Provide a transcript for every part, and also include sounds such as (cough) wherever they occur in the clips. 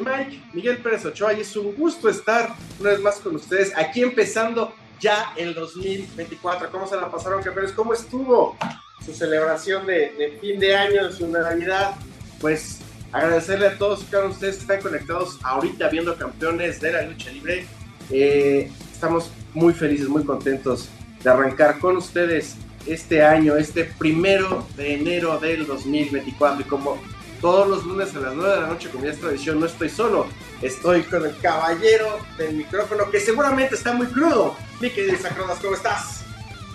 Mike, Miguel Pérez Ochoa y es un gusto estar una vez más con ustedes aquí empezando ya el 2024. ¿Cómo se la pasaron, campeones? ¿Cómo estuvo su celebración de, fin de año, de su Navidad? Pues agradecerle a todos de ustedes que están conectados ahorita viendo campeones de la lucha libre. Eh, estamos muy felices, muy contentos de arrancar con ustedes este año, este primero de enero del 2024. Y como todos los lunes a las 9 de la noche, como ya es tradición, no estoy solo, estoy con el caballero del micrófono que seguramente está muy crudo. Mi querido Sacrodas, ¿cómo estás?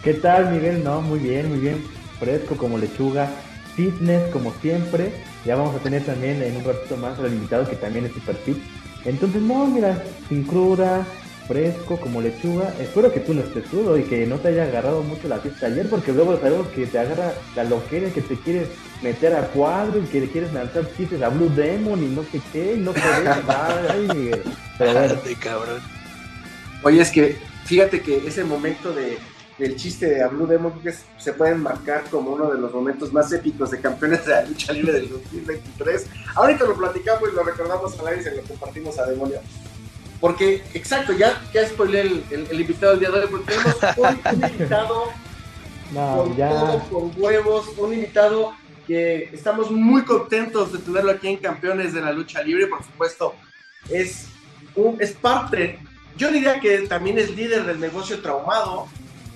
¿Qué tal, Miguel? No, muy bien, muy bien. Fresco como lechuga, fitness como siempre. Ya vamos a tener también en un ratito más al invitado que también es super fit. Entonces, no, mira, sin cruda, fresco como lechuga. Espero que tú no estés crudo y que no te haya agarrado mucho la fiesta ayer, porque luego sabemos que te agarra la loquera, que te quieres meter a cuadro y que le quieres lanzar chistes a Blue Demon y no sé qué, y no sé (laughs) Ay, Pero bueno. cabrón. Oye, es que fíjate que ese momento de, del chiste de a Blue Demon que se pueden marcar como uno de los momentos más épicos de campeones de la lucha libre del 2023. Ahorita lo platicamos y lo recordamos a la y lo compartimos a Demonio. Porque, exacto, ya, ya spoilé el, el, invitado del día de hoy, porque tenemos (laughs) un, invitado todo, con huevos, un invitado que estamos muy contentos de tenerlo aquí en Campeones de la Lucha Libre, por supuesto, es, un, es parte, yo diría que también es líder del negocio traumado,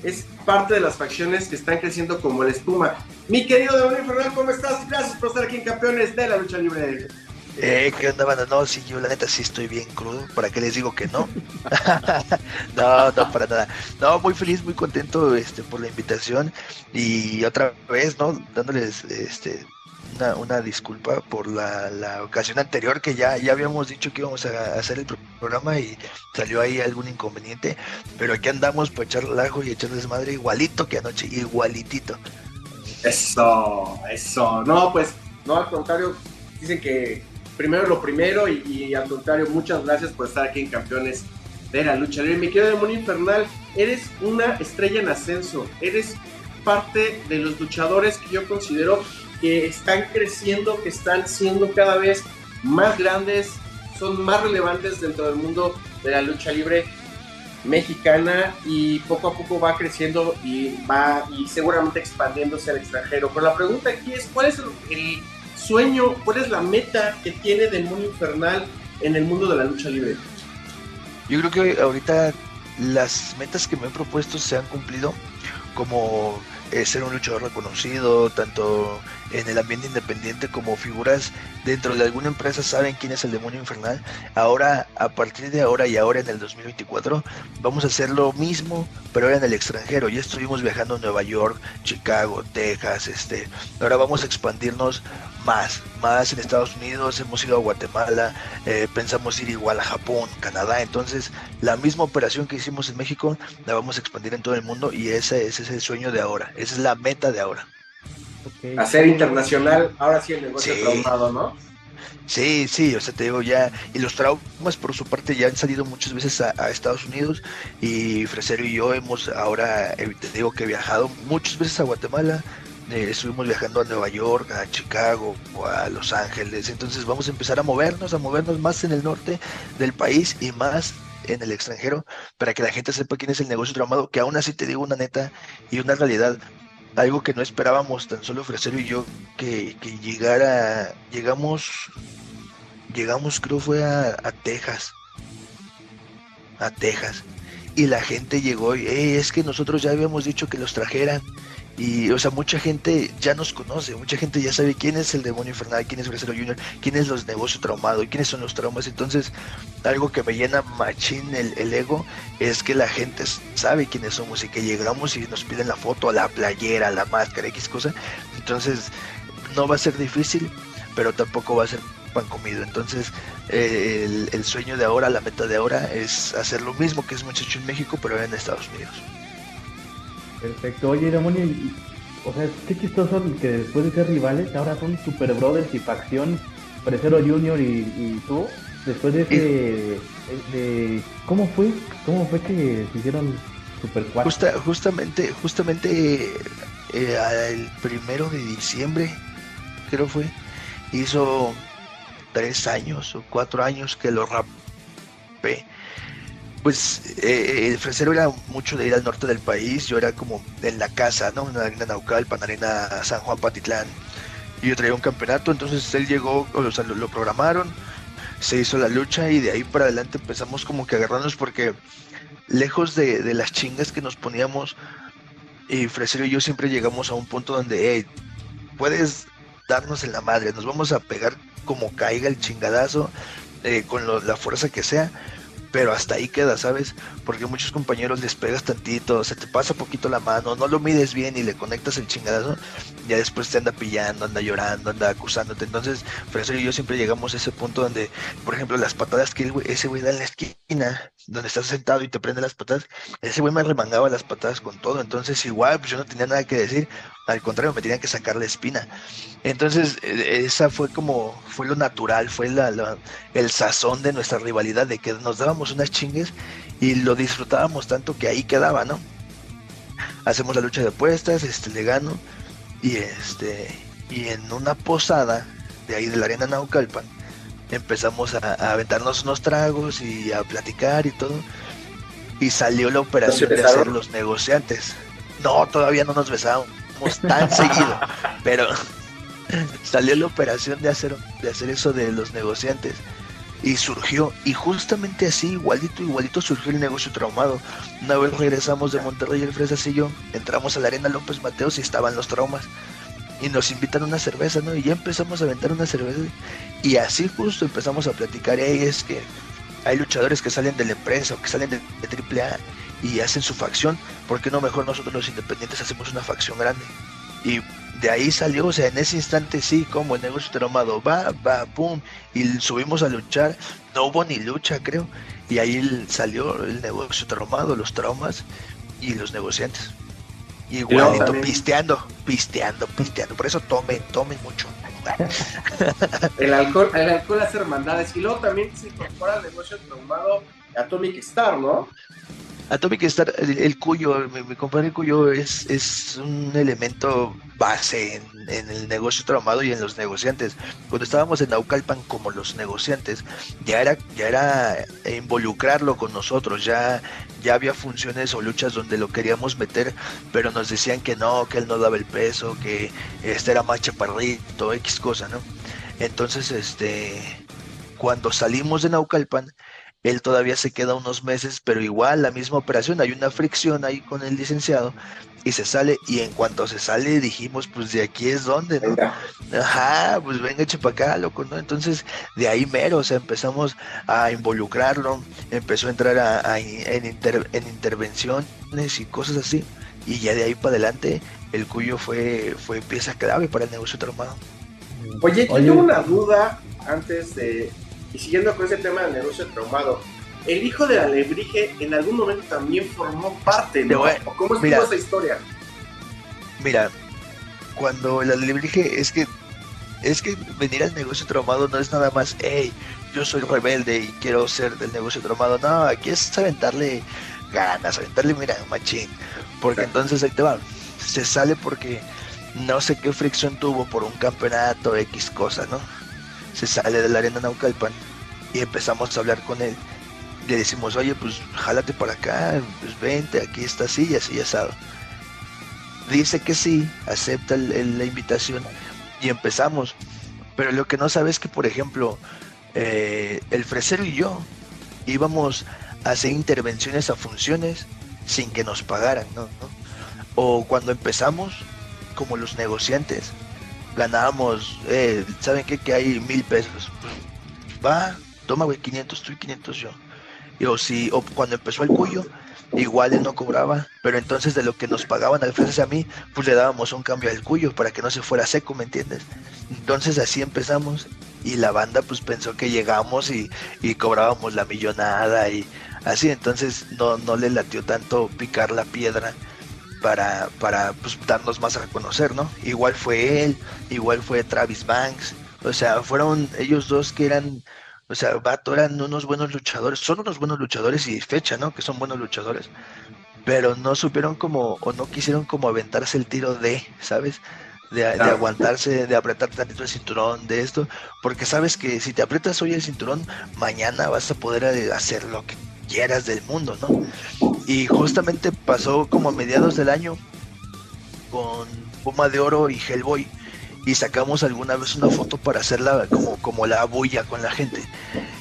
es parte de las facciones que están creciendo como la espuma. Mi querido Demonio Fernández, ¿cómo estás? Gracias por estar aquí en Campeones de la Lucha Libre. Eh, ¿qué onda, banda? No, sí, yo la neta sí estoy bien crudo. ¿Para qué les digo que no? (laughs) no, no, para nada. No, muy feliz, muy contento este, por la invitación. Y otra vez, ¿no? Dándoles este, una, una disculpa por la, la, ocasión anterior que ya, ya habíamos dicho que íbamos a hacer el programa y salió ahí algún inconveniente. Pero aquí andamos para echar el ajo y echar desmadre igualito que anoche, igualitito. Eso, eso. No, pues, no, al contrario, dicen que primero lo primero y, al contrario, muchas gracias por estar aquí en Campeones de la Lucha Libre. Mi querido Demonio Infernal, eres una estrella en ascenso, eres parte de los luchadores que yo considero que están creciendo, que están siendo cada vez más grandes, son más relevantes dentro del mundo de la lucha libre mexicana y poco a poco va creciendo y va y seguramente expandiéndose al extranjero. Pero la pregunta aquí es, ¿cuál es el sueño, cuál es la meta que tiene Demonio Infernal en el mundo de la lucha libre? Yo creo que ahorita las metas que me he propuesto se han cumplido, como eh, ser un luchador reconocido, tanto en el ambiente independiente como figuras dentro de alguna empresa saben quién es el demonio infernal. Ahora, a partir de ahora y ahora en el 2024, vamos a hacer lo mismo, pero ahora en el extranjero. Ya estuvimos viajando a Nueva York, Chicago, Texas, este. Ahora vamos a expandirnos más, más en Estados Unidos, hemos ido a Guatemala, eh, pensamos ir igual a Japón, Canadá, entonces la misma operación que hicimos en México la vamos a expandir en todo el mundo y ese, ese es el sueño de ahora, esa es la meta de ahora. Hacer internacional, ahora sí el negocio traumado, ¿no? Sí, sí, o sea, te digo ya, y los traumas por su parte ya han salido muchas veces a, Estados Unidos y Fresero y yo hemos ahora, eh, te digo que he viajado muchas veces a Guatemala, eh, estuvimos viajando a Nueva York, a Chicago, a Los Ángeles, entonces vamos a empezar a movernos, a movernos más en el norte del país y más en el extranjero para que la gente sepa quién es el negocio traumado, que aún así te digo una neta y una realidad algo que no esperábamos tan solo Fresero y yo que, llegara llegamos llegamos creo fue a, Texas. A Texas. Y la gente llegó y es que nosotros ya habíamos dicho que los trajeran y, o sea, mucha gente ya nos conoce, mucha gente ya sabe quién es el demonio infernal, quién es Bracero Junior, quién es los negocios traumados, quiénes son los traumas. Entonces, algo que me llena machín el, ego es que la gente sabe quiénes somos y que llegamos y nos piden la foto, la playera, la máscara, X cosa. Entonces, no va a ser difícil, pero tampoco va a ser pan comido. Entonces, eh, el, el, sueño de ahora, la meta de ahora es hacer lo mismo que es muchacho en México, pero en Estados Unidos. Perfecto. Oye, Demonio, o sea, qué chistoso que después de ser rivales, ahora son super brothers y facción, Precero Junior y, tú, después de ese... De, ¿Cómo fue? ¿Cómo fue que se hicieron super Justa, justamente, justamente eh, el primero de diciembre, creo fue, hizo tres años o cuatro años que lo rapé. Pues eh, el fresero era mucho de ir al norte del país, yo era como en la casa, ¿no? En la arena Naucalpan, arena San Juan Patitlán. Y yo traía un campeonato, entonces él llegó, o sea, lo, programaron, se hizo la lucha y de ahí para adelante empezamos como que agarrarnos porque lejos de, las chingas que nos poníamos, y Fresero y yo siempre llegamos a un punto donde, hey, puedes darnos en la madre, nos vamos a pegar como caiga el chingadazo, eh, con la fuerza que sea, pero hasta ahí queda, ¿sabes? Porque muchos compañeros les pegas tantito, se te pasa poquito la mano, no lo mides bien y le conectas el chingadazo, ya después te anda pillando, anda llorando, anda acusándote. Entonces, Fresero y yo siempre llegamos a ese punto donde, por ejemplo, las patadas que ese güey da en la esquina, donde estás sentado y te prende las patadas, ese güey me remangaba las patadas con todo. Entonces, igual, pues yo no tenía nada que decir, al contrario, me tenían que sacar la espina. Entonces, e, esa fue como, fue lo natural, fue la, el sazón de nuestra rivalidad, de que nos dábamos unas chingues y lo disfrutábamos tanto que ahí quedaba, ¿no? Hacemos la lucha de apuestas, este, le gano, y este, y en una posada de ahí de la arena Naucalpan, empezamos a, aventarnos unos tragos y a platicar y todo. Y salió la operación de hacer los negociantes. No, todavía no nos besamos tan (laughs) seguido, pero (laughs) salió la operación de hacer, de hacer eso de los negociantes y surgió, y justamente así, igualito, igualito surgió el negocio traumado. Una vez regresamos de Monterrey, el Fresas y yo, entramos a la Arena López Mateos y estaban los traumas. Y nos invitan a una cerveza, ¿no? Y ya empezamos a aventar una cerveza. Y así justo empezamos a platicar. Y es que hay luchadores que salen de la empresa o que salen de, de AAA y hacen su facción. ¿Por qué no mejor nosotros los independientes hacemos una facción grande? Y de ahí salió, o sea, en ese instante sí, como el negocio traumado, va, va, pum, y subimos a luchar, no hubo ni lucha, creo, y ahí salió el negocio traumado, los traumas y los negociantes. Igualito, pisteando, pisteando, pisteando, por eso tomen, tomen mucho. (laughs) el alcohol, el alcohol hace hermandades, y luego también se incorpora el negocio traumado Atomic Star, ¿no? Atomic Star, el, cuyo, mi, compadre cuyo es, es un elemento base en, el negocio traumado y en los negociantes. Cuando estábamos en Naucalpan como los negociantes, ya era, ya era involucrarlo con nosotros, ya, ya había funciones o luchas donde lo queríamos meter, pero nos decían que no, que él no daba el peso, que este era más chaparrito, X cosa, ¿no? Entonces, este, cuando salimos de Naucalpan, él todavía se queda unos meses, pero igual la misma operación, hay una fricción ahí con el licenciado y se sale y en cuanto se sale dijimos pues de aquí es donde, ¿no? Ajá, pues venga eche para acá, loco, ¿no? Entonces de ahí mero, o sea, empezamos a involucrarlo, empezó a entrar a, en, en intervenciones y cosas así y ya de ahí para adelante el cuyo fue, fue pieza clave para el negocio traumado. Oye, yo tengo una duda antes de, y siguiendo con ese tema del negocio traumado, el hijo de Alebrije en algún momento también formó parte, ¿no? ¿Cómo estuvo esa historia? Mira, cuando el Alebrije es que es que venir al negocio traumado no es nada más, hey, yo soy rebelde y quiero ser del negocio traumado. No, aquí es aventarle ganas, aventarle, mira, machín. Porque entonces ahí te va. Se sale porque no sé qué fricción tuvo por un campeonato X cosa, ¿no? Se sale de la arena Naucalpan y empezamos a hablar con él. Le decimos, oye, pues jálate para acá, pues vente, aquí está así y así asado. Dice que sí, acepta la invitación y empezamos. Pero lo que no sabe es que, por ejemplo, eh, el fresero y yo íbamos a hacer intervenciones a funciones sin que nos pagaran, ¿no? O cuando empezamos, como los negociantes, ganábamos, eh, ¿saben qué? Que hay mil pesos. va, toma, güey, 500 tú y 500 yo. Y o, si, o cuando empezó el cuyo, igual él no cobraba, pero entonces de lo que nos pagaban al frente a mí, pues le dábamos un cambio al cuyo para que no se fuera seco, ¿me entiendes? Entonces así empezamos y la banda pues pensó que llegamos y, y cobrábamos la millonada y así, entonces no, no le latió tanto picar la piedra para, para pues, darnos más a reconocer, ¿no? Igual fue él, igual fue Travis Banks, o sea, fueron ellos dos que eran, o sea, Vato eran unos buenos luchadores, son unos buenos luchadores y fecha, ¿no? Que son buenos luchadores, pero no supieron como, o no quisieron como aventarse el tiro de, ¿sabes? de, aguantarse, de apretar tantito el cinturón, de esto, porque sabes que si te aprietas hoy el cinturón, mañana vas a poder eh, hacer lo que del mundo, ¿no? Y justamente pasó como a mediados del año con Puma de Oro y Hellboy y sacamos alguna vez una foto para hacerla como, como la bulla con la gente.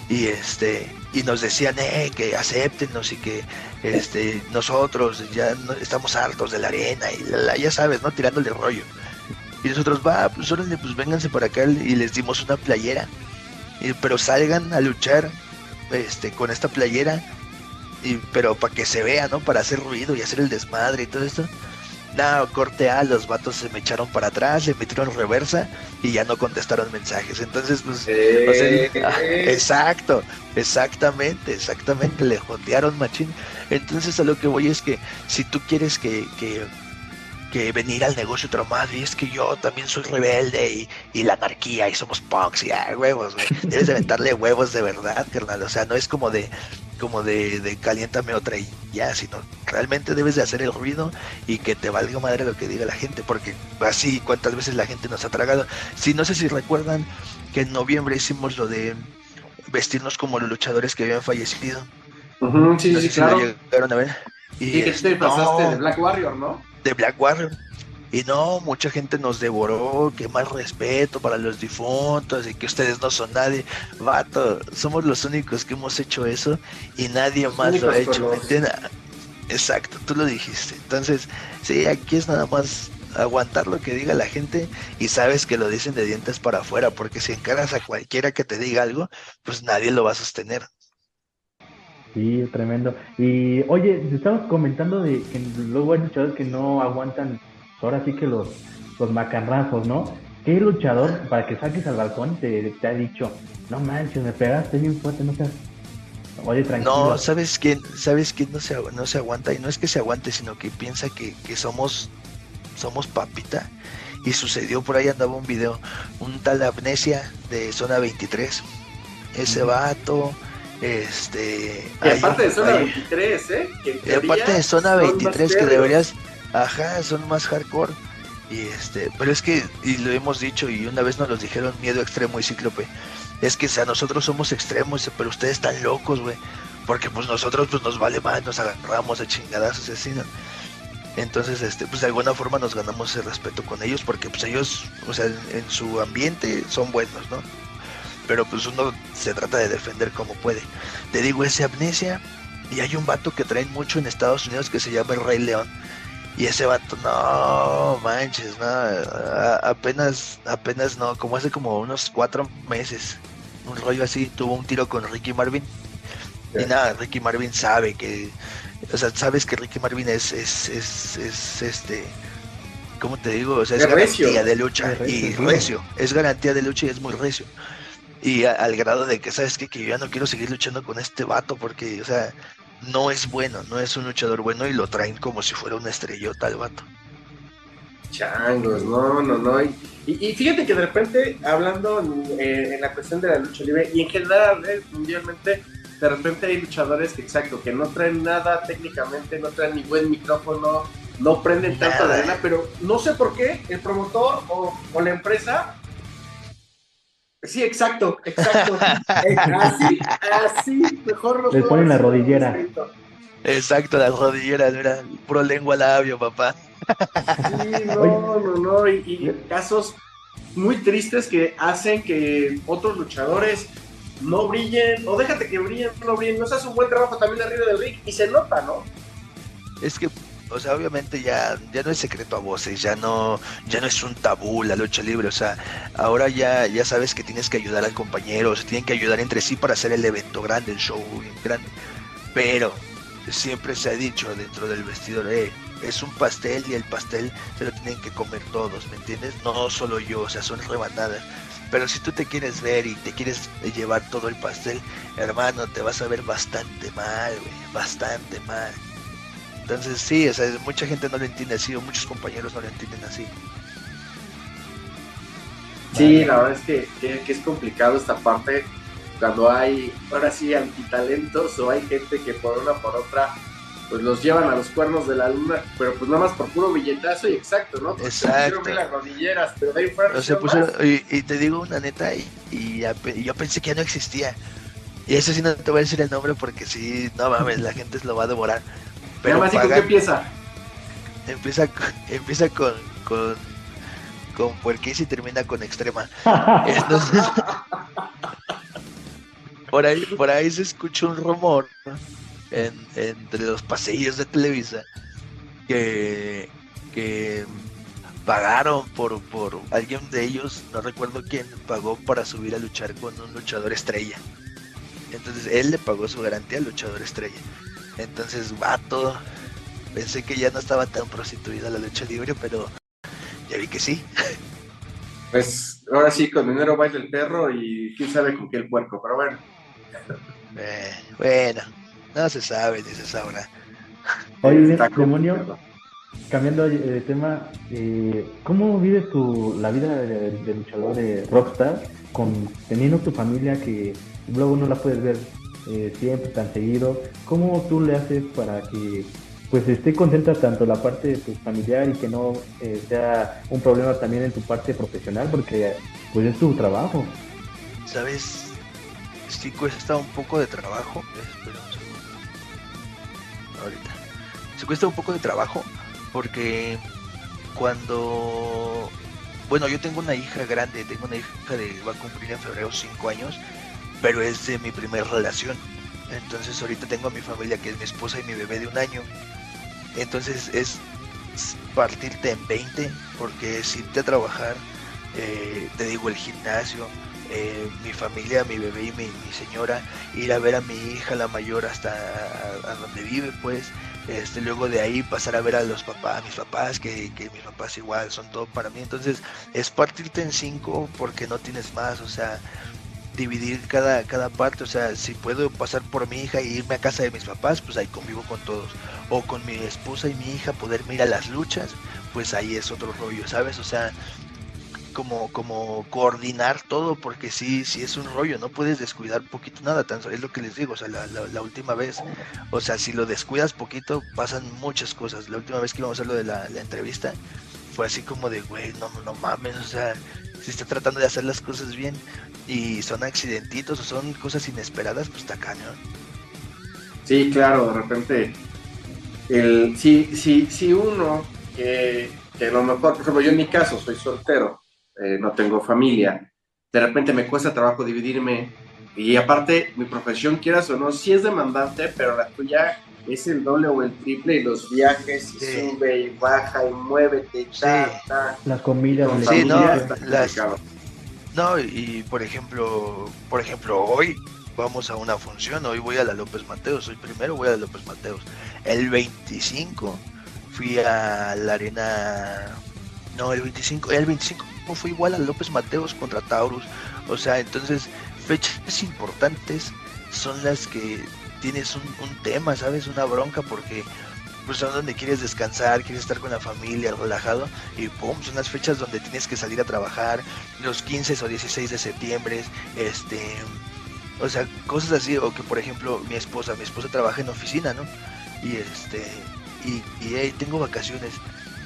Y este y nos decían eh, que acéptenos y que este nosotros ya no, estamos hartos de la arena y ya sabes, ¿no? Tirándole rollo. Y nosotros, va, pues órale, pues vénganse por acá y les dimos una playera. Y, pero salgan a luchar este con esta playera y pero para que se vea, ¿no? Para hacer ruido y hacer el desmadre y todo esto. No, corte A, los vatos se me echaron para atrás, le metieron reversa y ya no contestaron mensajes. Entonces, pues, eh. ah, exacto, exactamente, exactamente, le jotearon machín. Entonces, a lo que voy es que si tú quieres que, que, que venir al negocio otro madre, y es que yo también soy rebelde y, la anarquía y somos punks y ah, huevos, (laughs) Debes de aventarle huevos de verdad, carnal. O sea, no es como de, como de, de caliéntame otra y ya, sino realmente debes de hacer el ruido y que te valga madre lo que diga la gente, porque así cuántas veces la gente nos ha tragado. Si no sé si recuerdan que en noviembre hicimos lo de vestirnos como los luchadores que habían fallecido. sí, sí, claro. a ver. Y, que te pasaste de Black Warrior, ¿no? De Black Warrior. Y no, mucha gente nos devoró, que más respeto para los difuntos y que ustedes no son nadie. Vato, somos los únicos que hemos hecho eso y nadie más lo ha hecho. Exacto, tú lo dijiste. Entonces, sí, aquí es nada más aguantar lo que diga la gente y sabes que lo dicen de dientes para afuera, porque si encaras a cualquiera que te diga algo, pues nadie lo va a sostener. Sí, tremendo. Y oye, estamos comentando de que luego hay luchadores que no aguantan ahora sí que los, los macarrazos, ¿no? ¿Qué luchador para que saques al balcón te, te ha dicho, no manches, me pegaste bien fuerte, no seas... Oye, tranquilo. No, ¿sabes quién? ¿Sabes quién no se, no se aguanta? Y no es que se aguante, sino que piensa que, que somos, somos papita. Y sucedió, por ahí andaba un video, un tal Amnesia de Zona 23. Ese vato, este... Y aparte de Zona 23, ¿eh? y aparte de Zona 23, que deberías Ajá, son más hardcore. Y este, pero es que, y lo hemos dicho, y una vez nos lo dijeron miedo extremo y cíclope. Es que sea, nosotros somos extremos, pero ustedes están locos, güey. Porque pues nosotros pues nos vale más, nos agarramos de chingadas asesinos. Entonces, este, pues de alguna forma nos ganamos el respeto con ellos, porque pues ellos, o sea, en su ambiente son buenos, ¿no? Pero pues uno se trata de defender como puede. Te digo, ese amnesia, y hay un vato que traen mucho en Estados Unidos que se llama el Rey León y ese vato, no manches, no, apenas, apenas no, como hace como unos cuatro meses, un rollo así, tuvo un tiro con Ricky Marvin. Y nada, Ricky Marvin sabe que, o sea, sabes que Ricky Marvin es, es, es, es este, ¿cómo te digo? O sea, es, garantía de lucha y recio, es garantía de lucha y es muy recio. Y al grado de que, ¿sabes qué? Que yo ya no quiero seguir luchando con este vato porque, o sea, no es bueno, no es un luchador bueno y lo traen como si fuera una estrellota al vato. Changos, no, no, no. Y, y fíjate que de repente, hablando en, la cuestión de la lucha libre y en general, eh, mundialmente, de repente hay luchadores que, exacto, que no traen nada técnicamente, no traen ni buen micrófono, no prenden tanto la arena, pero no sé por qué el promotor o, o la empresa Sí, exacto, exacto. (laughs) Eh, así, así, mejor lo Le ponen la rodillera. Exacto, la rodillera, era puro lengua labio, papá. Sí, no, no, no, y, casos muy tristes que hacen que otros luchadores no brillen, o déjate que brillen, no brillen, no seas un buen trabajo también arriba del ring y se nota, ¿no? Es que o sea, obviamente ya, ya no es secreto a voces, ya no, ya no es un tabú la lucha libre, o sea, ahora ya, ya sabes que tienes que ayudar al compañero, se tienen que ayudar entre sí para hacer el evento grande, el show grande. Pero siempre se ha dicho dentro del vestidor, eh, es un pastel y el pastel se lo tienen que comer todos, ¿me entiendes? No solo yo, o sea, son rebanadas. Pero si tú te quieres ver y te quieres llevar todo el pastel, hermano, te vas a ver bastante mal, bastante mal. Entonces sí, o sea, mucha gente no lo entiende así, o muchos compañeros no lo entienden así. Sí, la verdad es que, que, es complicado esta parte cuando hay, ahora sí, antitalentos o hay gente que por una por otra pues los llevan a los cuernos de la luna, pero pues nada más por puro billetazo y exacto, ¿no? Porque Exacto. las rodilleras, pero de ahí fuera O sea, y, y te digo una neta, y, y ya pe- y yo pensé que ya no existía. Y eso sí no te voy a decir el nombre porque sí, no mames, la gente se lo va a devorar. Pero Nada más, ¿y con qué empieza? empieza, con- empieza con, con, con puerquís y termina con extrema. (laughs) Entonces, por ahí, por ahí se escuchó un rumor entre los pasillos de Televisa que, que pagaron por, por alguien de ellos, no recuerdo quién, pagó para subir a luchar con un luchador estrella. Entonces él le pagó su garantía al luchador estrella. Entonces, vato, pensé que ya no estaba tan prostituida la lucha libre, pero ya vi que sí. Pues ahora sí, con dinero baila el perro y quién sabe con qué el puerco, pero bueno. Eh, bueno, no se sabe ni se sabrá. Oye, como- demonio, cambiando de tema, eh, ¿cómo vives tu, la vida de, de luchador de Rockstar con teniendo tu familia que luego no la puedes ver eh, siempre tan seguido? ¿Cómo tú le haces para que pues esté contenta tanto la parte pues, familiar y que no eh, sea un problema también en tu parte profesional? Porque pues es tu trabajo. ¿Sabes? Sí cuesta un poco de trabajo. Espera un segundo. Ahorita. Se cuesta un poco de trabajo porque cuando... Bueno, yo tengo una hija grande, tengo una hija de... va a cumplir en febrero 5 años, pero es de mi primera relación. Entonces ahorita tengo a mi familia que es mi esposa y mi bebé de un año. Entonces es partirte en 20 porque es irte a trabajar, eh, te digo el gimnasio, eh, mi familia, mi bebé y mi, señora, ir a ver a mi hija la mayor hasta a, a donde vive pues, este, luego de ahí pasar a ver a los papás, a mis papás, que, que mis papás igual son todo para mí, entonces es partirte en cinco porque no tienes más, o sea, dividir cada, cada parte, o sea, si puedo pasar por mi hija e irme a casa de mis papás, pues ahí convivo con todos, o con mi esposa y mi hija poder ir a las luchas, pues ahí es otro rollo, ¿sabes? O sea, como, como coordinar todo, porque sí, sí es un rollo, no puedes descuidar poquito nada, tan es lo que les digo, o sea, la última vez, o sea, si lo descuidas poquito, pasan muchas cosas. La última vez que íbamos a hacer lo de la, la entrevista, fue así como de, güey, no, no mames, o sea, si está tratando de hacer las cosas bien y son accidentitos o son cosas inesperadas, pues está cañón. Sí, claro, de repente, el, si, si, si uno que, lo mejor, por ejemplo, yo en mi caso soy soltero, eh, no tengo familia, de repente me cuesta trabajo dividirme y aparte mi profesión, quieras o no, sí es demandante, pero la tuya es el doble o el triple y los viajes y Sí. sube y baja y muévete y ta, Sí. ta. Las comidas, Sí, no, familia las-. No, y por ejemplo, por ejemplo, hoy vamos a una función, hoy voy a la López Mateos, hoy primero voy a la López Mateos. El 25 fui a la arena, no, el 25, el 25 fue igual a López Mateos contra Taurus. O sea, entonces, fechas importantes son las que tienes un, tema, ¿sabes? Una bronca porque pues son donde quieres descansar, quieres estar con la familia, relajado, y pum, son las fechas donde tienes que salir a trabajar, los 15 o 16 de septiembre, este, o sea, cosas así, o que por ejemplo mi esposa, mi esposa trabaja en oficina, ¿no? Y este, y, y hey, tengo vacaciones.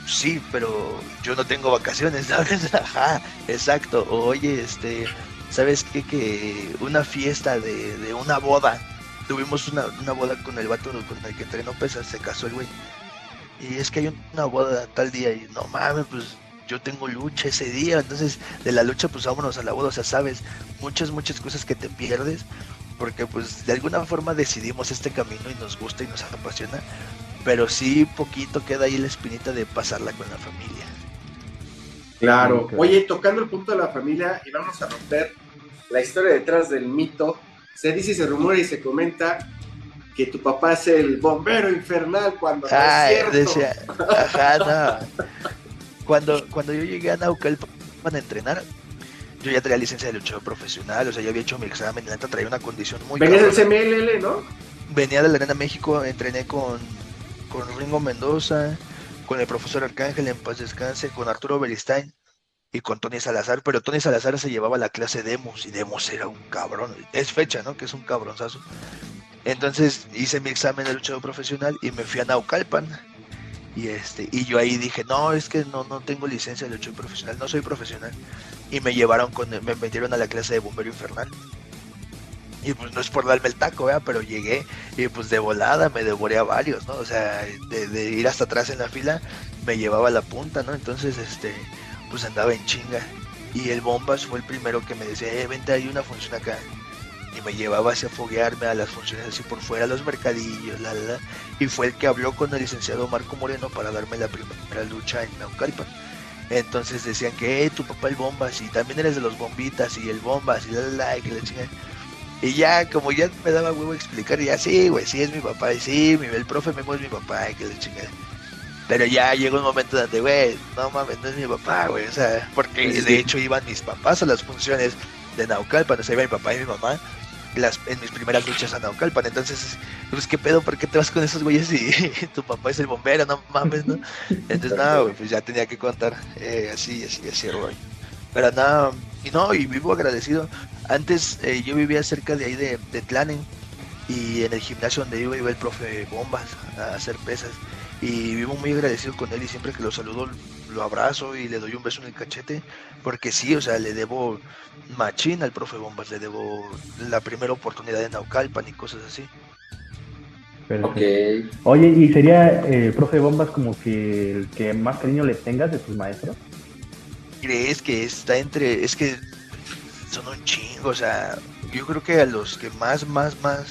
Sí, pero yo no tengo vacaciones, (laughs) ¿sabes? Ajá, exacto. Oye, este, ¿sabes qué? Que una fiesta de, de una boda. Tuvimos una, una boda con el vato con el que entrenó pesas, se casó el güey. Y es que hay una boda tal día y no mames, pues yo tengo lucha ese día, entonces de la lucha pues vámonos a la boda, o sea, sabes, muchas, muchas cosas que te pierdes, porque pues de alguna forma decidimos este camino y nos gusta y nos apasiona, pero sí poquito queda ahí la espinita de pasarla con la familia. Claro. Oye, tocando el punto de la familia, y vamos a romper la historia detrás del mito. Se dice, y se rumora y se comenta que tu papá es el bombero infernal cuando no Ay, es cierto. decía, ajá, (laughs) no. Cuando, cuando yo llegué a Naucalpan a entrenar, yo ya traía licencia de luchador profesional, o sea, ya había hecho mi examen, la neta traía una condición muy Venías del. CMLL, ¿no? venía de la Arena México, entrené con, con Ringo Mendoza, con el profesor Arcángel en paz descanse, con Arturo Beristain y con Tony Salazar, pero Tony Salazar se llevaba la clase Demos y Demos era un cabrón, es fecha, ¿no? Que es un cabronzazo. Entonces hice mi examen de luchador profesional y me fui a Naucalpan. Y este, y yo ahí dije, no, es que no, no tengo licencia de luchador profesional, no soy profesional. Y me llevaron con, me metieron a la clase de bombero infernal. Y pues no es por darme el taco, ¿verdad? pero llegué y pues de volada me devoré a varios, ¿no? O sea, de, ir hasta atrás en la fila me llevaba la punta, ¿no? Entonces, este, pues andaba en chinga. Y el Bombas fue el primero que me decía, eh, vente, hay una función acá. Y me llevaba hacia foguearme a las funciones así por fuera, a los mercadillos, la, la, Y fue el que habló con el licenciado Marco Moreno para darme la primera lucha en Naucalpan. Entonces decían que, eh, tu papá el Bombas, y también eres de los Bombitas, y el Bombas, y la, la, y que la chingada. Y ya, como ya me daba huevo explicar, ya, sí, güey, sí es mi papá, y sí, mi, el profe Memo es mi papá, y que le chingada. Pero ya llegó un momento donde, güey, no mames, no es mi papá, güey, o sea, porque de hecho iban mis papás a las funciones de Naucalpan, o sea, iba mi papá y mi mamá las, en mis primeras luchas a Naucalpan, entonces, pues, ¿qué pedo? ¿Por qué te vas con esos güeyes y (laughs) tu papá es el bombero? No mames, ¿no? Entonces, no, güey, pues ya tenía que contar, eh, así, así, así, güey. Pero nada, y no, y vivo agradecido. Antes eh, yo vivía cerca de ahí de, de Tlanen y en el gimnasio donde iba iba el profe Bombas a hacer pesas y vivo muy agradecido con él y siempre que lo saludo lo abrazo y le doy un beso en el cachete porque sí, o sea, le debo machín al profe Bombas, le debo la primera oportunidad en Naucalpan y cosas así. Okay. Oye, ¿y sería el eh, profe Bombas como que el que más cariño le tengas de tus maestros? crees que está entre, es que son un chingo, o sea, yo creo que a los que más, más, más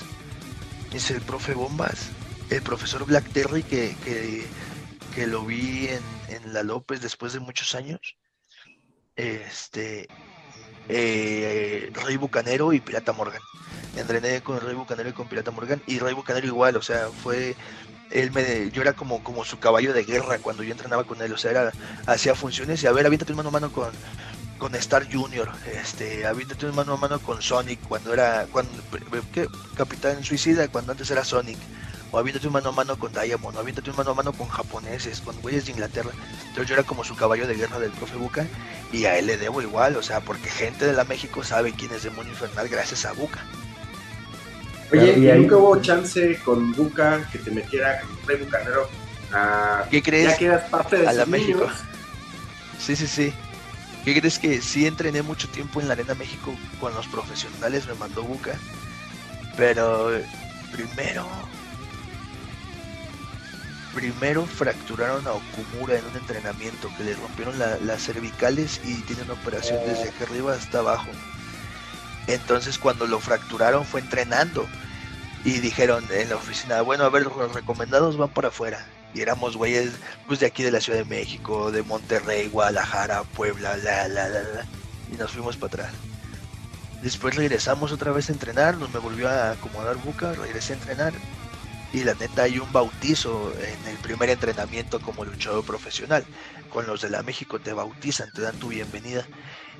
es el profe Bombas, el profesor Black Terry que, que, lo vi en, en, La López después de muchos años, este, eh, Rey Bucanero y Pirata Morgan. Entrené con Rey Bucanero y con Pirata Morgan y Rey Bucanero igual, o sea, fue él me, yo era como, como su caballo de guerra cuando yo entrenaba con él, o sea, era, hacía funciones y a ver, aviéntate un mano a mano con, con Star Junior, este, aviéntate un mano a mano con Sonic cuando era, cuando, ¿qué? Capitán Suicida, cuando antes era Sonic, o aviéntate un mano a mano con Diamond, o aviéntate un mano a mano con japoneses, con güeyes de Inglaterra, entonces yo era como su caballo de guerra del profe Buca, y a él le debo igual, o sea, porque gente de la México sabe quién es Demonio Infernal gracias a Buca. Oye, ¿y, nunca hubo chance con Buca que te metiera con Rey Bucanero a... ¿Qué crees? Ya que eras parte de a la México. Sí, sí, sí. ¿Qué crees que sí entrené mucho tiempo en la Arena México con los profesionales? Me mandó Buca. Pero primero. Primero fracturaron a Okumura en un entrenamiento que le rompieron las cervicales y tiene una operación desde aquí arriba hasta abajo. Entonces cuando lo fracturaron fue entrenando y dijeron en la oficina, bueno, a ver, los recomendados van para afuera. Y éramos güeyes pues de aquí de la Ciudad de México, de Monterrey, Guadalajara, Puebla, la, la, la, la. Y nos fuimos para atrás. Después regresamos otra vez a entrenar, nos me volvió a acomodar Buca, regresé a entrenar. Y la neta hay un bautizo en el primer entrenamiento como luchador profesional. Con los de la México te bautizan, te dan tu bienvenida.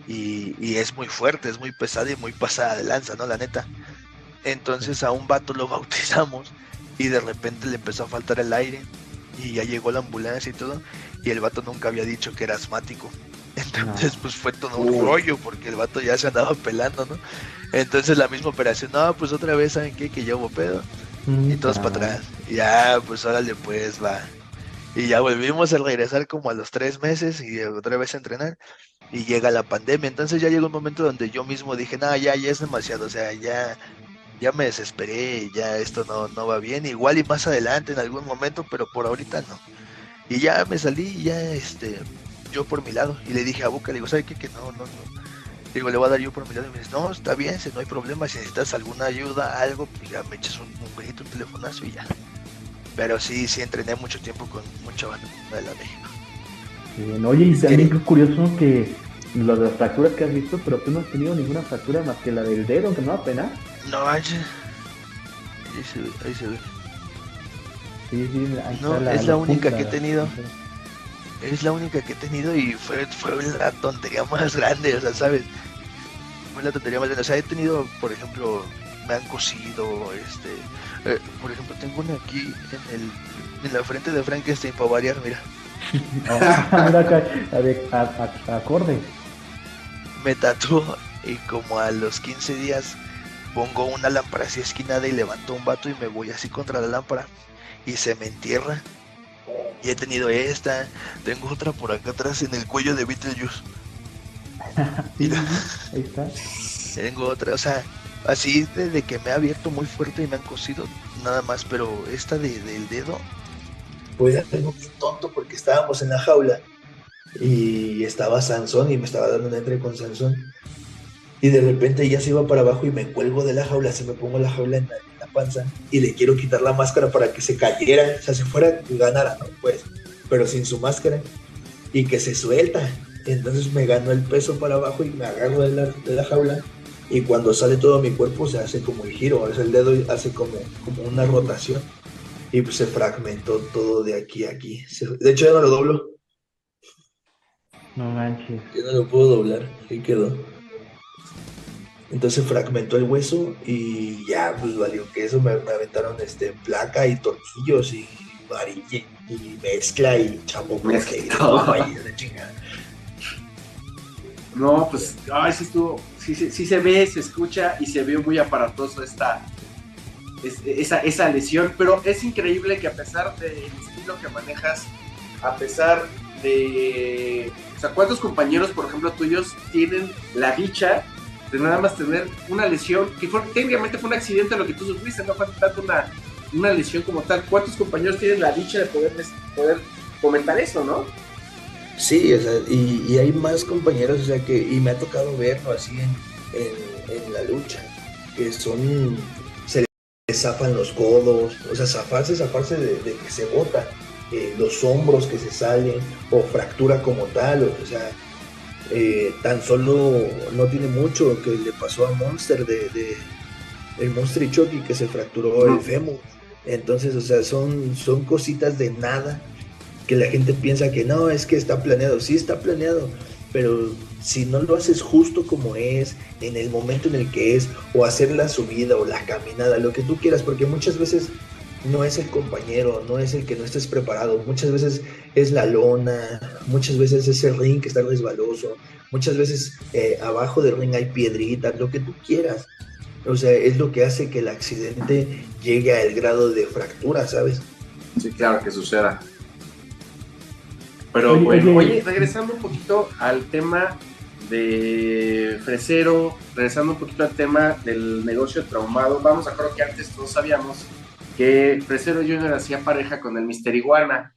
Y, y es muy fuerte, es muy pesada y muy pasada de lanza, ¿no? La neta. Entonces a un vato lo (laughs) bautizamos y de repente le empezó a faltar el aire y ya llegó la ambulancia y todo y el vato nunca había dicho que era asmático. (laughs) Entonces pues fue todo un rollo porque el vato ya se andaba pelando, ¿no? Entonces la misma operación, no, pues otra vez, ¿saben qué? Que ya hubo pedo. Y todos para atrás. Y ya, pues órale, pues va. Y ya volvimos a regresar como a los tres meses y otra vez a entrenar. Y llega la pandemia. Entonces ya llegó un momento donde yo mismo dije, nada, ya, ya es demasiado. O sea, ya, ya me desesperé, ya esto no, no va bien, igual y más adelante en algún momento, pero por ahorita no. Y ya me salí, ya este, yo por mi lado, y le dije a Boca, le digo, ¿sabe qué? Que no, no, no. Digo, le voy a dar yo por mi lado, y me dice, no, está bien, si no hay problema, si necesitas alguna ayuda, algo, pues ya me echas un, un un telefonazo y ya. Pero sí, sí entrené mucho tiempo con mucha banda de la México. Bien, oye, y también qué curioso que las fracturas que has visto, pero tú no has tenido ninguna fractura más que la del dedo, que no da pena. No. Ahí se ve, ahí se ve. Sí, sí, ahí no, es la, única que he tenido. Es la única que he tenido y fue, fue la tontería más grande, o sea, ¿sabes? Fue la tontería más grande. O sea, he tenido, por ejemplo, me han cosido, este, eh, por ejemplo, tengo una aquí en el, en la frente de Frankenstein para variar, mira. (laughs) acorde. Me tatuó y como a los 15 días pongo una lámpara así esquinada y levanto un vato y me voy así contra la lámpara y se me entierra. Y he tenido esta, tengo otra por acá atrás en el cuello de Beetlejuice. (laughs) ahí está. Tengo otra, o sea, así desde que me ha abierto muy fuerte y me han cosido, nada más, pero esta de, del dedo. Pues algo muy tonto porque estábamos en la jaula y estaba Sansón y me estaba dando un entre con Sansón. Y de repente ya se iba para abajo y me cuelgo de la jaula, se me pongo la jaula en la, panza y le quiero quitar la máscara para que se cayera, o sea, se fuera y ganara, ¿no? Pues, pero sin su máscara y que se suelta. Entonces me ganó el peso para abajo y me agarro de la, de la jaula y cuando sale todo mi cuerpo se hace como el giro, o sea, el dedo hace como, como una rotación y pues se fragmentó todo de aquí a aquí. de hecho ya no lo doblo. No manches. Ya no lo puedo doblar, ahí quedó. Entonces fragmentó el hueso y ya, pues valió que eso. Me, aventaron este, placa y tornillos y varilla y mezcla y chapo. No, pues, ay, sí estuvo, sí, sí, se ve, se escucha y se ve muy aparatoso esta, esa, esa lesión, pero es increíble que a pesar del estilo que manejas, a pesar de, o sea, ¿cuántos compañeros, por ejemplo, tuyos tienen la dicha de nada más tener una lesión, que fue, técnicamente fue un accidente lo que tú sufriste, no fue tanto una, una lesión como tal. ¿Cuántos compañeros tienen la dicha de poder, poder comentar eso, no? Sí, o sea, y, hay más compañeros, o sea, que, y me ha tocado verlo así en, en, la lucha, que son, se les zafan los codos, o sea, zafarse, zafarse de, que se bota, eh, los hombros que se salen, o fractura como tal, o sea, eh, tan solo no tiene mucho que le pasó a Monster de, el Monster y Chucky que se fracturó el fémur. Entonces, o sea, son, son cositas de nada que la gente piensa que no, es que está planeado. Sí está planeado, pero si no lo haces justo como es, en el momento en el que es, o hacer la subida o la caminada, lo que tú quieras, porque muchas veces no es el compañero, no es el que no estés preparado, muchas veces es la lona, muchas veces es el ring que está resbaloso, muchas veces eh, abajo del ring hay piedritas, lo que tú quieras. O sea, es lo que hace que el accidente llegue al grado de fractura, ¿sabes? Sí, claro que suceda. Pero bueno, oye, regresando un poquito al tema de Fresero, regresando un poquito al tema del negocio traumado, vamos a acuerdo que antes todos sabíamos que Fresero Junior hacía pareja con el Mister Iguana.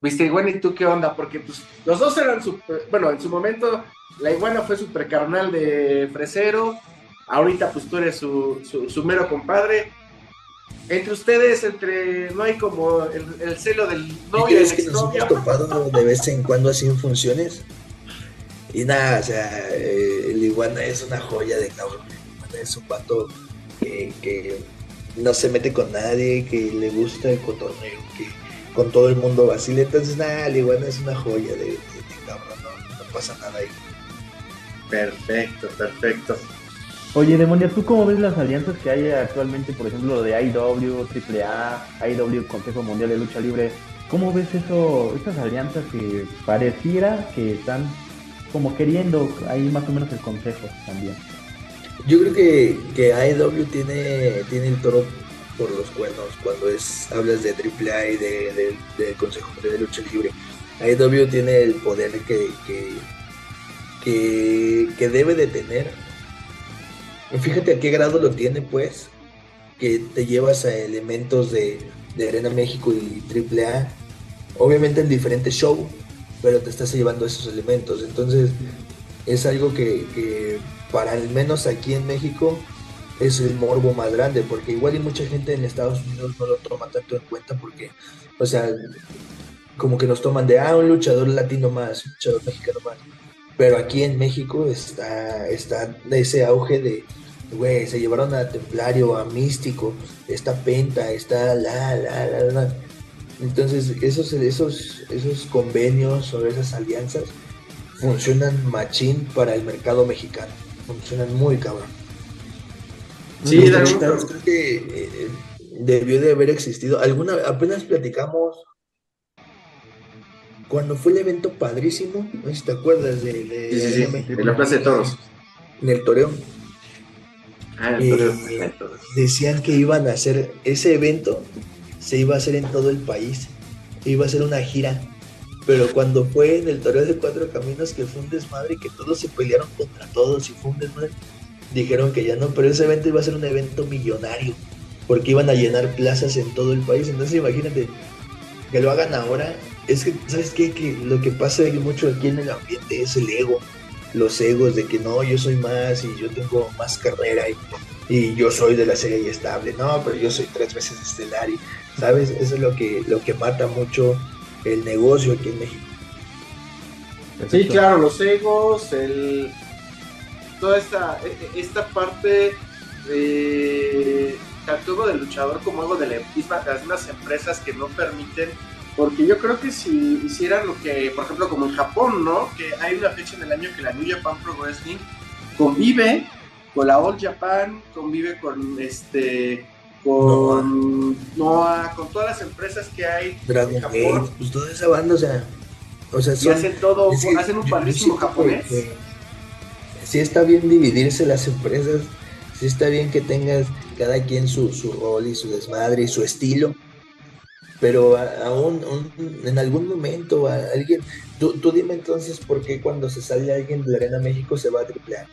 Mister Iguana, ¿y tú qué onda? Porque pues los dos eran super, bueno, en su momento la iguana fue super carnal de Fresero, ahorita pues tú eres su, su, mero compadre. Entre ustedes, entre no hay como el, celo del novio y que nos hemos topado de vez en cuando así en funciones? Y nada, o sea, eh, el iguana es una joya de cabrón. El iguana es un pato que no se mete con nadie, que le gusta el cotorreo, que con todo el mundo vacila. Entonces, nada, igual es una joya de, cabrón, no, pasa nada ahí. Perfecto, perfecto. Oye, Demonia, ¿tú cómo ves las alianzas que hay actualmente, por ejemplo, de IW, AAA, IW, Consejo Mundial de Lucha Libre? ¿Cómo ves eso, estas alianzas que pareciera que están como queriendo ahí más o menos el consejo también? Yo creo que, que AEW tiene, tiene el toro por los cuernos cuando es hablas de AAA y de, Consejo de Lucha Libre. AEW tiene el poder que, que, que, debe de tener. fíjate a qué grado lo tiene, pues, que te llevas a elementos de Arena México y AAA, obviamente en diferentes shows, pero te estás llevando esos elementos. Entonces, es algo que para al menos aquí en México es el morbo más grande, porque igual y mucha gente en Estados Unidos no lo toma tanto en cuenta porque, o sea, como que nos toman de, ah, un luchador latino más, un luchador mexicano más. Pero aquí en México está, está ese auge de, güey, se llevaron a Templario, a Místico, está Penta, está la, la, la, la. Entonces, esos, esos, esos convenios o esas alianzas funcionan machín para el mercado mexicano funcionan muy cabrón. Sí, creo que eh, debió de haber existido. Alguna, apenas platicamos cuando fue el evento padrísimo, no sé si te acuerdas de, de, la Plaza de Toros. En el Toreo. Ah, Eh, entonces, decían que iban a hacer ese evento, se iba a hacer en todo el país, iba a ser una gira. Pero cuando fue en el torneo de cuatro caminos, que fue un desmadre y que todos se pelearon contra todos y fue un desmadre, dijeron que ya no, pero ese evento iba a ser un evento millonario, porque iban a llenar plazas en todo el país. Entonces imagínate que lo hagan ahora. Es que, ¿sabes qué? Que lo que pasa mucho aquí en el ambiente es el ego, los egos de que no, yo soy más y yo tengo más carrera y, y yo soy de la serie y estable. No, pero yo soy tres veces estelar y, ¿sabes? Eso es lo que, lo que mata mucho el negocio aquí en México. Sí, claro, los egos, el, toda esta, e- esta parte de tanto ego del luchador como ego de la misma- las mismas empresas que no permiten, porque yo creo que si hicieran lo que, por ejemplo, como en Japón, ¿no? Que hay una fecha en el año que la New Japan Pro Wrestling convive con la All Japan, convive con este con Noah, con todas las empresas que hay Dragon en Japón Gate, pues toda esa banda, o sea, o sea, y son- hacen todo, es que hacen un padrísimo japonés. que Sí está bien dividirse las empresas, sí está bien que tengas cada quien su, su rol y su desmadre y su estilo, pero aún en algún momento alguien, tú, tú dime entonces por qué cuando se sale alguien de la Arena México se va a triplear.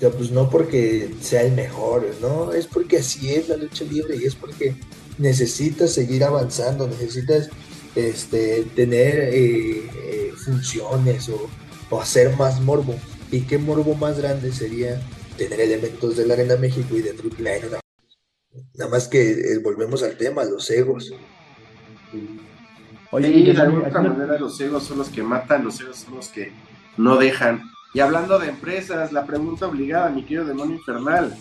Pues no porque sea el mejor, no, es porque así es la lucha libre y es porque necesitas seguir avanzando, necesitas este, tener eh, eh, funciones o, o hacer más morbo. ¿Y qué morbo más grande sería tener elementos de la Arena México y de AAA en una... Nada más que eh, volvemos al tema, los egos. Oye, Sí, y de alguna manera los egos son los que matan, los egos son los que no dejan. Y hablando de empresas, la pregunta obligada, mi querido demonio infernal.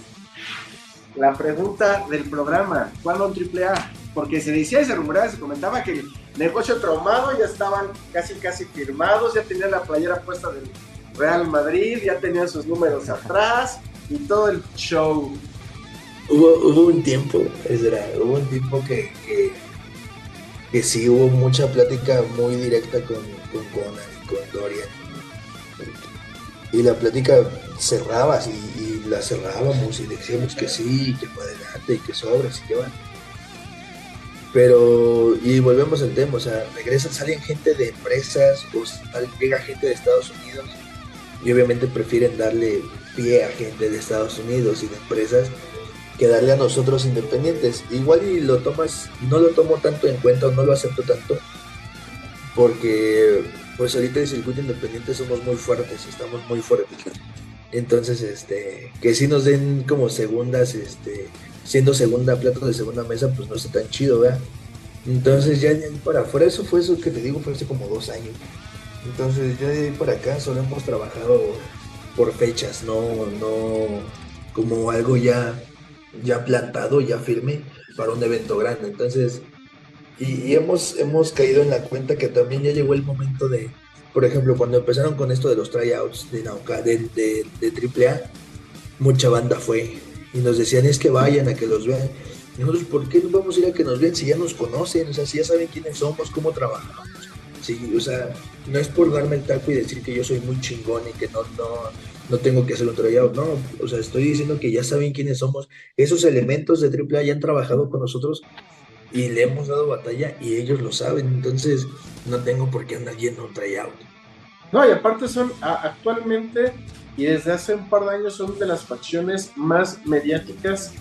La pregunta del programa, ¿cuándo un triple A? Porque se decía y se rumoraba, se comentaba que el negocio traumado ya estaban casi casi firmados, ya tenían la playera puesta del Real Madrid, ya tenían sus números atrás y todo el show. Hubo, un tiempo, es verdad, hubo un tiempo que, que, sí hubo mucha plática muy directa con, con Conan y con Dorian. Y la plática cerraba y, y la cerrábamos y decíamos que sí, que para adelante y que sobras y que van. Pero, y volvemos al tema, o sea, regresan, salen gente de empresas o llega gente de Estados Unidos y obviamente prefieren darle pie a gente de Estados Unidos y de empresas que darle a nosotros independientes. Igual y lo tomas, no lo tomo tanto en cuenta o no lo acepto tanto, porque pues ahorita el circuito independiente somos muy fuertes, estamos muy fuertes. Entonces, este, que si nos den como segundas, este, siendo segunda, plato de segunda mesa, pues no está tan chido, ¿verdad? Entonces ya para afuera, eso fue eso que te digo, fue hace como dos años. Entonces ya de ahí para acá solo hemos trabajado por fechas, no, no como algo ya, ya plantado, ya firme para un evento grande. Entonces, y, hemos, hemos caído en la cuenta que también ya llegó el momento de, por ejemplo, cuando empezaron con esto de los tryouts de Nauca, de, de, de AAA, mucha banda fue y nos decían es que vayan a que los vean. Nosotros, ¿por qué no vamos a ir a que nos vean si ya nos conocen? O sea, si ya saben quiénes somos, cómo trabajamos. Sí, o sea, no es por darme el taco y decir que yo soy muy chingón y que no, no, no tengo que hacer un tryout, no, o sea, estoy diciendo que ya saben quiénes somos, esos elementos de AAA ya han trabajado con nosotros y le hemos dado batalla y ellos lo saben, entonces no tengo por qué andar yendo un tryout. No, y aparte son actualmente y desde hace un par de años son de las facciones más mediáticas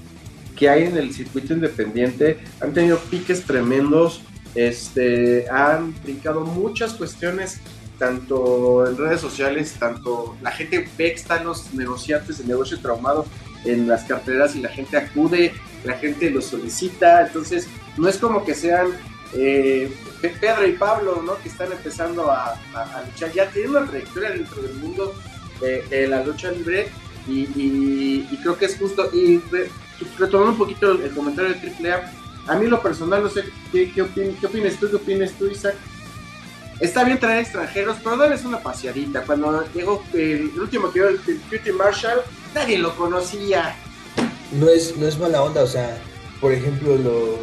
que hay en el circuito independiente. Han tenido piques tremendos, este, han brincado muchas cuestiones, tanto en redes sociales, tanto la gente ve que están los negociantes de negocio traumado en las carteras y la gente acude, la gente los solicita, entonces no es como que sean eh, Pe- Pedro y Pablo, ¿no? Que están empezando a, luchar, ya tienen una trayectoria dentro del mundo de, la lucha libre y, creo que es justo. Y re- retomando un poquito el, el comentario de AAA, a mí lo personal no sé qué, qué, opin- qué opinas tú, qué opinas tú, Isaac. Está bien traer extranjeros, pero darles una paseadita. Cuando llegó el, último que dio el, el Marshall, nadie lo conocía. No es, no es mala onda, o sea, por ejemplo, los,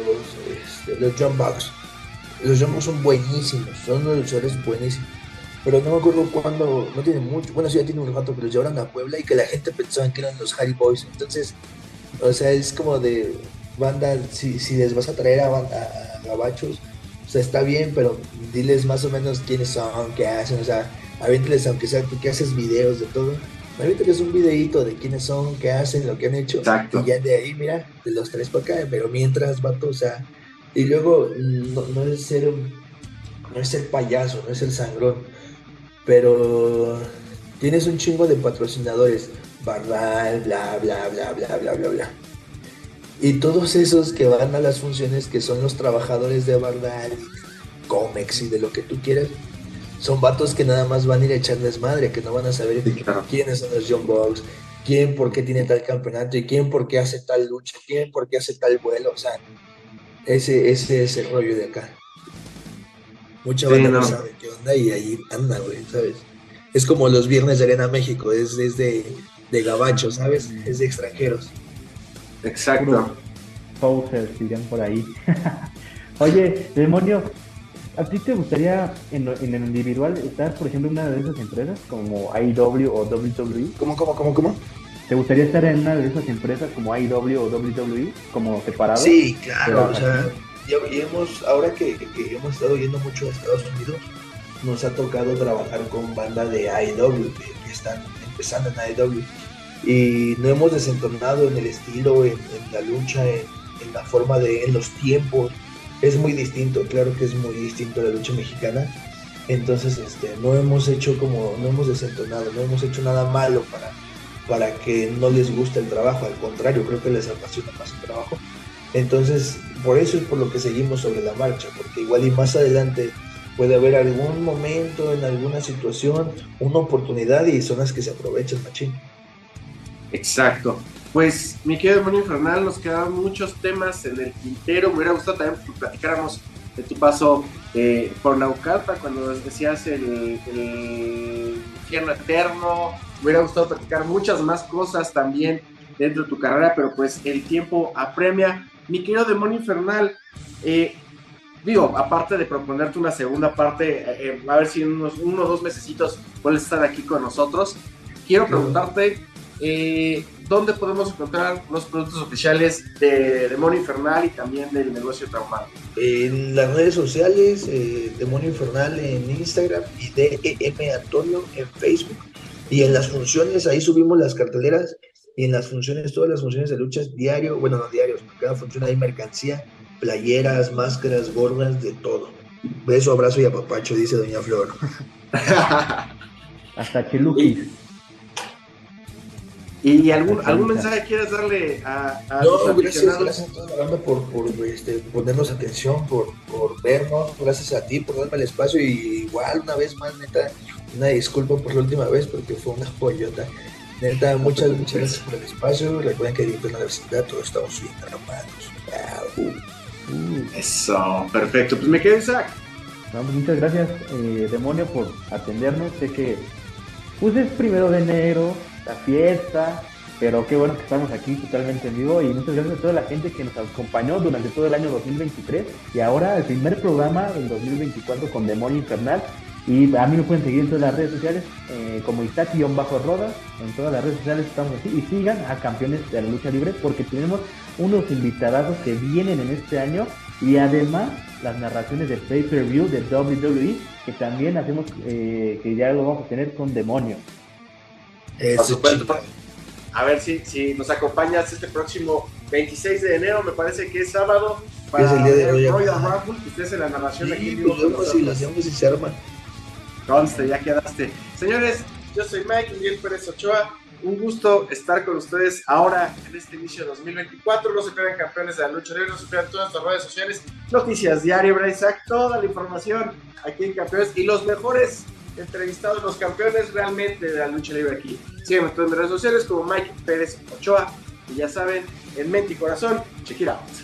este, los John Bucks. Los John Bucks son buenísimos, son unos luchadores buenísimos. pero no me acuerdo cuándo, no tiene mucho, bueno, sí ya tiene un rato, pero llevaron a Puebla y que la gente pensaba que eran los Harry Boys. Entonces, o sea, es como de banda, si, si les vas a traer a, a, gabachos, o sea, está bien, pero diles más o menos quiénes son, qué hacen, o sea, avénteles aunque sea que haces videos de todo. Avénteles un videito de quiénes son, qué hacen, lo que han hecho. Exacto. Y ya de ahí, mira, de los tres para acá, pero mientras, vato, o sea, y luego no, no es ser no es ser payaso, no es el sangrón, pero tienes un chingo de patrocinadores, Bardal, bla, bla, bla, bla, bla, bla, bla. Y todos esos que van a las funciones, que son los trabajadores de Bardal, Comex y de lo que tú quieras, son vatos que nada más van a ir a echarles madre, que no van a saber quiénes son los John Box, quién por qué tiene tal campeonato y quién por qué hace tal lucha, quién por qué hace tal vuelo, o sea, ese, ese es el rollo de acá. Mucha banda no. sabe qué onda y ahí anda, güey, ¿sabes? Es como los viernes de Arena México, es, es de, de gabacho, ¿sabes? Es de extranjeros. Exacto. Posers, dirían por ahí. (laughs) Oye, demonio, ¿a ti te gustaría en, en, el individual estar, por ejemplo, en una de esas empresas como IW o WWE? ¿Cómo, cómo, cómo, cómo? ¿Te gustaría estar en una de esas empresas como IW o WWE, como separado? Sí, claro, o sea, y, hemos, ahora que, que, hemos estado yendo mucho a Estados Unidos, nos ha tocado trabajar con banda de IW, que, que están empezando en IW y no hemos desentonado en el estilo, en, la lucha, en, la forma de, en los tiempos. Es muy distinto, claro que es muy distinto la lucha mexicana. Entonces, este, no hemos hecho como, no hemos desentonado, no hemos hecho nada malo para, para que no les guste el trabajo, al contrario, creo que les apasiona más el trabajo. Entonces, por eso es por lo que seguimos sobre la marcha, porque igual y más adelante puede haber algún momento, en alguna situación, una oportunidad y son las que se aprovechan, machín. Exacto. Pues, mi querido demonio infernal, nos quedaban muchos temas en el tintero. Me hubiera gustado también que platicáramos de tu paso eh, por Naucalpa, cuando decías el, el infierno eterno. Me hubiera gustado platicar muchas más cosas también dentro de tu carrera, pero pues el tiempo apremia. Mi querido demonio infernal, eh, digo, aparte de proponerte una segunda parte, eh, eh, a ver si en unos uno o dos mesecitos puedes estar aquí con nosotros, quiero preguntarte eh, ¿dónde podemos encontrar los productos oficiales de Demonio Infernal y también del negocio traumado? En las redes sociales, eh, Demonio Infernal en Instagram y DEM Antonio en Facebook. Y en las funciones, ahí subimos las carteleras y en las funciones, todas las funciones de luchas diario, bueno, no diarios, cada función hay mercancía, playeras, máscaras, gorras, de todo. Beso, abrazo y apapacho, dice Doña Flor. (laughs) Hasta Cheluquis. ¿Y algún, algún mensaje quieres darle a, a No, gracias, gracias a toda por, por este, ponernos atención, por, por vernos, gracias a ti por darme el espacio y igual una vez más, neta, una disculpa por la última vez porque fue una joyota. Neta, muchas, muchas gracias por el espacio. Recuerden que en la universidad todos estamos bien armados. Uh, eso, perfecto. Pues me quedo Isaac. Vamos, pues muchas gracias, eh, demonio, por atendernos. Sé que pues es primero de enero, la fiesta, pero qué bueno que estamos aquí totalmente en vivo y muchas gracias a toda la gente que nos acompañó durante todo el año 2023 y ahora el primer programa del 2024 con Demonio Infernal. Y a mí me pueden seguir en todas las redes sociales eh, como Itati-Roda. En todas las redes sociales estamos así. Y sigan a Campeones de la Lucha Libre porque tenemos unos invitados que vienen en este año. Y además las narraciones de pay-per-view de WWE que también hacemos, eh, que ya lo vamos a tener con Demonio. A ver si, si nos acompañas este próximo 26 de enero, me parece que es sábado, para es el día de Royal, Royal Rumble, que estés en la narración sí, aquí. Pues vemos si lo hacemos y se arma. Conste, ya quedaste. Señores, yo soy Mike Miguel Pérez Ochoa. Un gusto estar con ustedes ahora en este inicio de 2024. No se pierdan campeones de la lucha libre, no se pierdan todas nuestras redes sociales, noticias diario, Isaac, toda la información aquí en Campeones y los mejores entrevistados, los campeones realmente de la lucha libre aquí. Sígueme en redes sociales como Mike Pérez Ochoa y ya saben, en mente y corazón, check it out.